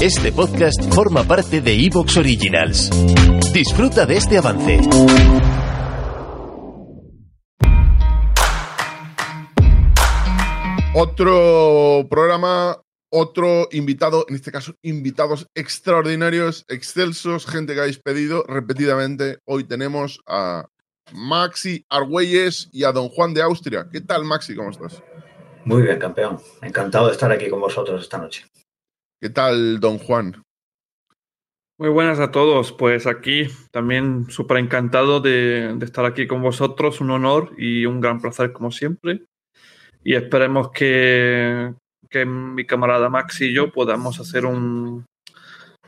Este podcast forma parte de Evox Originals. Disfruta de este avance. Otro programa, otro invitado, en este caso invitados extraordinarios, excelsos, gente que habéis pedido repetidamente. Hoy tenemos a Maxi Argüelles y a Don Juan de Austria. ¿Qué tal, Maxi? ¿Cómo estás? Muy bien, campeón. Encantado de estar aquí con vosotros esta noche. ¿Qué tal, Don Juan? Muy buenas a todos. Pues aquí también súper encantado de, de, estar aquí con vosotros. Un honor y un gran placer como siempre. Y esperemos que, que mi camarada Maxi y yo podamos hacer un,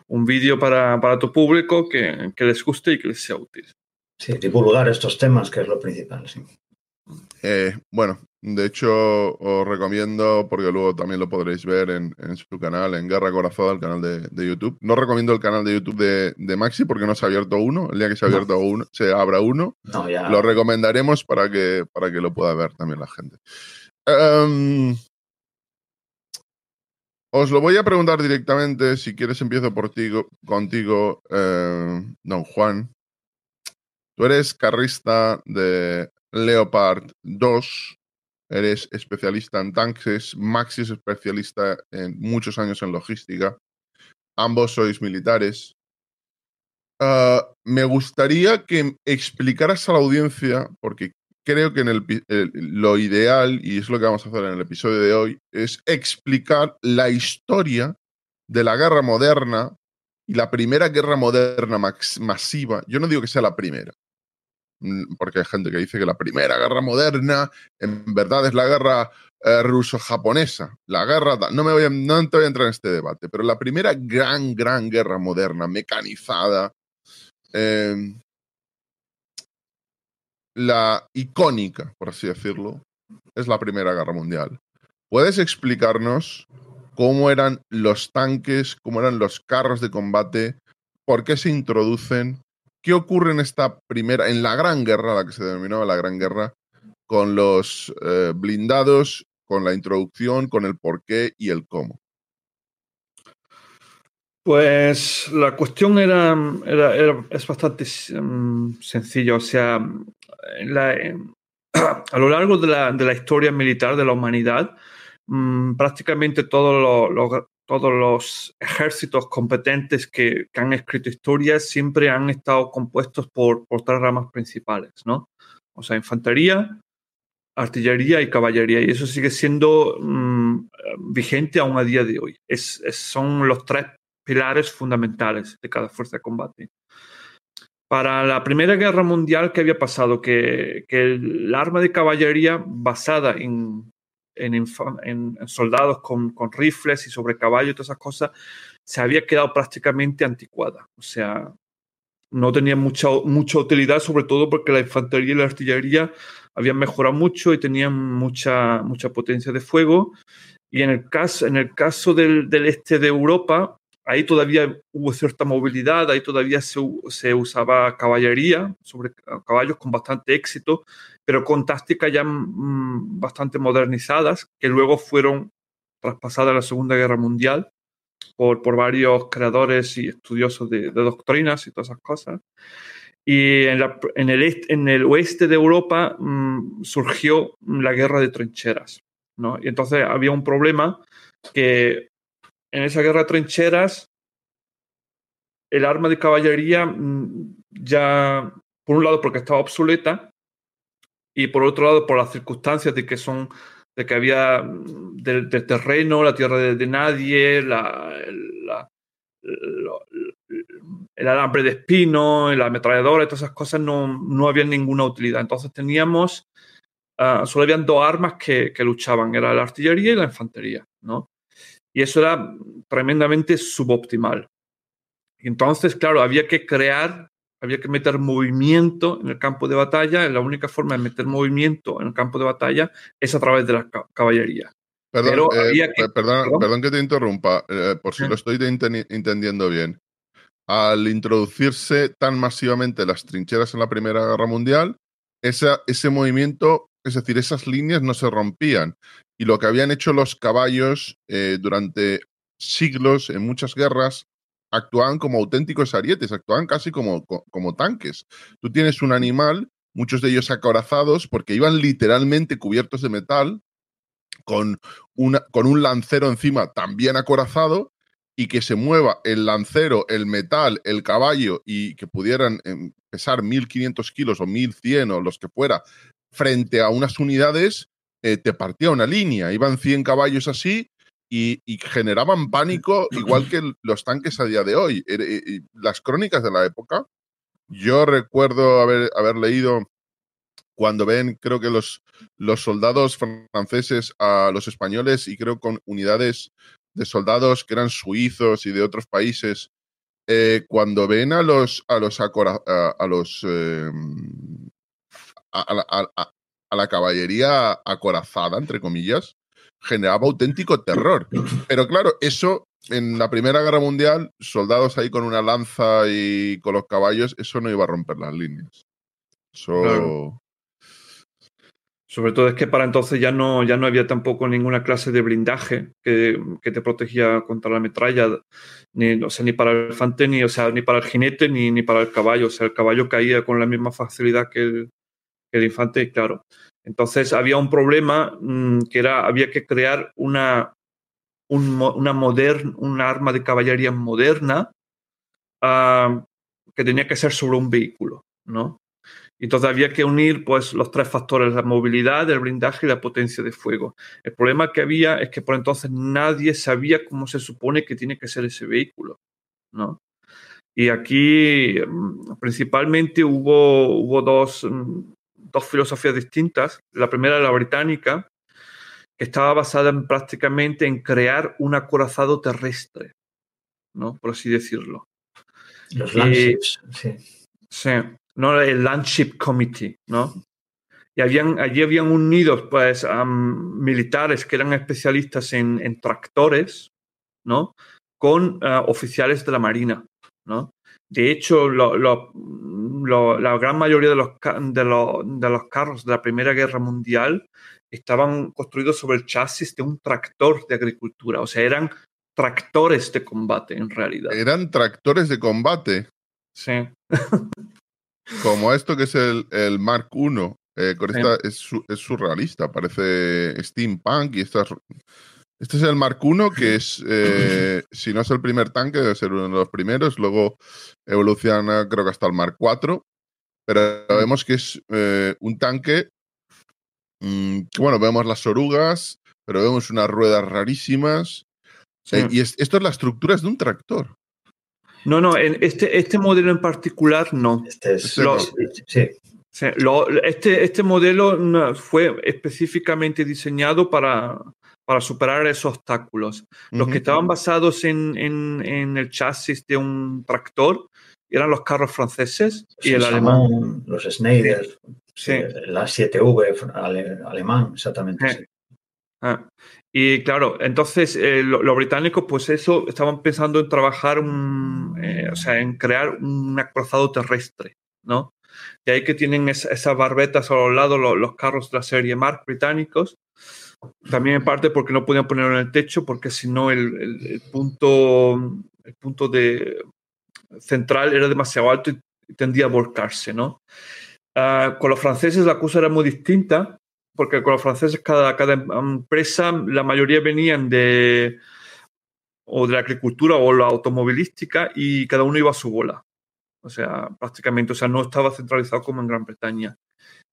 un vídeo para, para, tu público que, que, les guste y que les sea útil. Sí, divulgar estos temas, que es lo principal. Sí. Eh, bueno, de hecho, os recomiendo, porque luego también lo podréis ver en, en su canal, en Guerra Corazada, el canal de, de, YouTube. No recomiendo el canal de YouTube de, de, Maxi porque no se ha abierto uno. El día que se ha abierto no. uno, se abra uno, no, ya... lo recomendaremos para que, para que lo pueda ver también la gente. Um, os lo voy a preguntar directamente. Si quieres, empiezo por ti, contigo, eh, don Juan. Tú eres carrista de Leopard 2, eres especialista en tanques, Maxi es especialista en muchos años en logística, ambos sois militares. Uh, me gustaría que explicaras a la audiencia, porque creo que en el, lo ideal, y es lo que vamos a hacer en el episodio de hoy, es explicar la historia de la guerra moderna y la primera guerra moderna masiva. Yo no digo que sea la primera, porque hay gente que dice que la primera guerra moderna en verdad es la guerra eh, ruso-japonesa. La guerra, no, me voy no te voy a entrar en este debate, pero la primera gran, gran guerra moderna, mecanizada, eh, la icónica, por así decirlo, es la primera guerra mundial. ¿Puedes explicarnos cómo eran los tanques, cómo eran los carros de combate, por qué se introducen ¿Qué ocurre en esta primera, en la Gran Guerra, la que se denominaba la Gran Guerra, con los eh, blindados, con la introducción, con el por qué y el cómo? Pues la cuestión era, es bastante um, sencilla. O sea, a lo largo de la, de la, historia militar de la humanidad, um, prácticamente todos los, los, todos los ejércitos competentes que, que, han escrito historias siempre han estado compuestos por, por tres ramas principales, ¿no? O sea, infantería, artillería y caballería. Y eso sigue siendo mmm, vigente aún a día de hoy. Es, es, son los tres pilares fundamentales de cada fuerza de combate. Para la Primera Guerra Mundial, ¿qué había pasado? Que, que el arma de caballería basada en en, en, soldados con, con, rifles y sobre caballo y todas esas cosas, se había quedado prácticamente anticuada. O sea, no tenía mucha, mucha utilidad, sobre todo porque la infantería y la artillería habían mejorado mucho y tenían mucha, mucha potencia de fuego. Y en el caso, en el caso del, del este de Europa, ahí todavía hubo cierta movilidad, ahí todavía se, usaba caballería sobre caballos con bastante éxito, pero con tácticas ya mmm, bastante modernizadas, que luego fueron traspasadas a la Segunda Guerra Mundial por, por varios creadores y estudiosos de, doctrinas y todas esas cosas. Y en, el, en el oeste de Europa mmm, surgió la guerra de trincheras. ¿no? Y entonces había un problema que en esa guerra de trincheras, el arma de caballería mm, ya, por un lado, porque estaba obsoleta, y por otro lado, por las circunstancias de que son de que había mm, del, terreno, la tierra de, nadie, el alambre de espino, la ametralladora, todas esas cosas no, no había ninguna utilidad. Entonces teníamos, uh, solo habían dos armas que, que, luchaban, era la artillería y la infantería, ¿no? Y eso era tremendamente suboptimal. Entonces, claro, había que crear, había que meter movimiento en el campo de batalla. La única forma de meter movimiento en el campo de batalla es a través de la caballería. Perdón, eh, que, perdón, que te interrumpa, eh, por si lo estoy entendiendo bien. Al introducirse tan masivamente las trincheras en la Primera Guerra Mundial, ese movimiento, es decir, esas líneas no se rompían. Y lo que habían hecho los caballos eh, durante siglos en muchas guerras actuaban como auténticos arietes, actuaban casi como, como tanques. Tú tienes un animal, muchos de ellos acorazados, porque iban literalmente cubiertos de metal, con, una, con un lancero encima también acorazado, y que se mueva el lancero, el metal, el caballo, y que pudieran em, pesar 1500 kilos o 1100 o los que fuera, frente a unas unidades, eh, te partía una línea. Iban 100 caballos así y, generaban pánico igual que los tanques a día de hoy. Eh, las crónicas de la época, yo recuerdo haber, haber leído cuando ven, creo que los, los soldados franceses a los españoles y creo con unidades de soldados que eran suizos y de otros países, eh, cuando ven a los a los a, los em, a, la caballería acorazada, entre comillas, generaba auténtico terror. Pero claro, eso en la Primera Guerra Mundial, soldados ahí con una lanza y con los caballos, eso no iba a romper las líneas. Sobre todo es que para entonces ya no, ya no había tampoco ninguna clase de blindaje que, te protegía contra la metralla, ni, o sea, ni para el elefante, ni, o sea, ni para el jinete, ni, ni para el caballo. O sea, el caballo caía con la misma facilidad que el, el infante, claro. Entonces había un problema mm, que era, había que crear una, una, moderna, una arma de caballería moderna ah, que tenía que ser sobre un vehículo, ¿no? Entonces había que unir pues, los tres factores, la movilidad, el blindaje y la potencia de fuego. El problema que había es que por entonces nadie sabía cómo se supone que tiene que ser ese vehículo, ¿no? Y aquí mm, principalmente hubo, hubo dos, mm, dos filosofías distintas. La primera, la británica, que estaba basada en, prácticamente en crear un acorazado terrestre, ¿no? Por así decirlo. Los landships, sí. Sí, ¿no? el Landship Committee, ¿no? Y habían, allí habían unidos pues, militares que eran especialistas en, tractores, ¿no? Con eh, oficiales de la Marina, ¿no? De hecho, la gran mayoría de los, de, los, carros de la Primera Guerra Mundial estaban construidos sobre el chasis de un tractor de agricultura. O sea, eran tractores de combate en realidad. Eran tractores de combate. Sí. Como esto que es el, el Mark I. Eh, es, es, surrealista, parece steampunk y estas este es el Mark I, que es, eh, si no es el primer tanque, debe ser uno de los primeros. Luego evoluciona, creo que hasta el Mark IV. Pero vemos que es eh, un tanque. Mm, bueno, vemos las orugas, pero vemos unas ruedas rarísimas. Eh, y esto es la estructura es de un tractor. No, no, en este, este modelo en particular no. Este es. Este sí. este, este modelo fue específicamente diseñado para, para superar esos obstáculos. Los que estaban basados en, en, el chasis de un tractor eran los carros franceses y el alemán. Los Schneider, sí. la 7V alemán, exactamente. Ah, y claro, entonces eh, los británicos, pues eso, estaban pensando en trabajar, eh, o sea, en crear un acorazado terrestre, ¿no? De ahí que tienen esas barbetas a los lados, los, los, carros de la serie Mark británicos, también en parte porque no podían ponerlo en el techo, porque si no el, punto, el punto de, central era demasiado alto y tendía a volcarse, ¿no? Ah, con los franceses la cosa era muy distinta, porque con los franceses cada, cada empresa, la mayoría venían de o de la agricultura o la automovilística y cada uno iba a su bola. O sea, prácticamente, o sea, no estaba centralizado como en Gran Bretaña.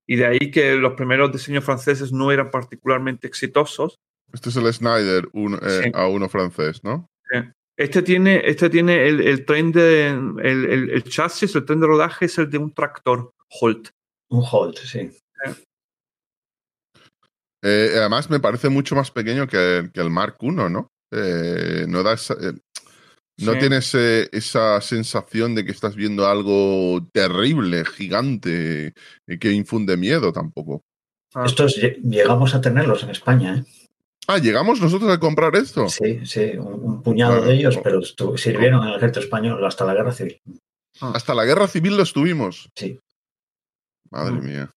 Y de ahí que los primeros diseños franceses no eran particularmente exitosos. Este es el Schneider eh, a uno francés, ¿no? Este tiene, este tiene el, tren de. El, chasis, el tren de rodaje es el de un tractor Holt. Un Holt, sí. Eh, además, me parece mucho más pequeño que, el Mark I, ¿no? Eh, no da esa- eh, no Sí. tienes eh, esa sensación de que estás viendo algo terrible, gigante, y que infunde miedo tampoco. Ah, Estos lle- llegamos a tenerlos en España, ¿eh? Ah, llegamos nosotros a comprar esto. Sí, sí, un, un puñado de ellos, pero sirvieron en el ejército español hasta la guerra civil. Hasta la guerra civil lo estuvimos. Sí. Madre Mm. mía.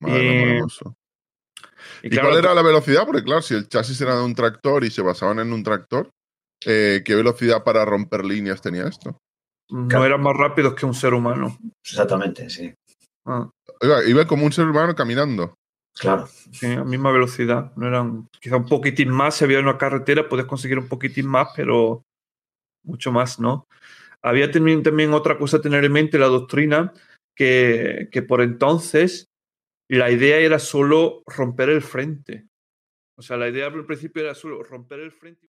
Madre hermoso. y ¿Y claro, cuál era la velocidad? Porque claro, si el chasis era de un tractor y se basaban en un tractor, eh, ¿qué velocidad para romper líneas tenía esto? no eran más rápidos que un ser humano. Exactamente, sí. Ah, Iba, iba como un ser humano caminando. Claro. sí, a misma velocidad. No eran, quizá un poquitín más. Si había una carretera, puedes conseguir un poquitín más, pero mucho más, ¿no? Había también, también otra cosa a tener en mente, la doctrina, que, que por entonces la idea era solo romper el frente. O sea, la idea al principio era solo romper el frente.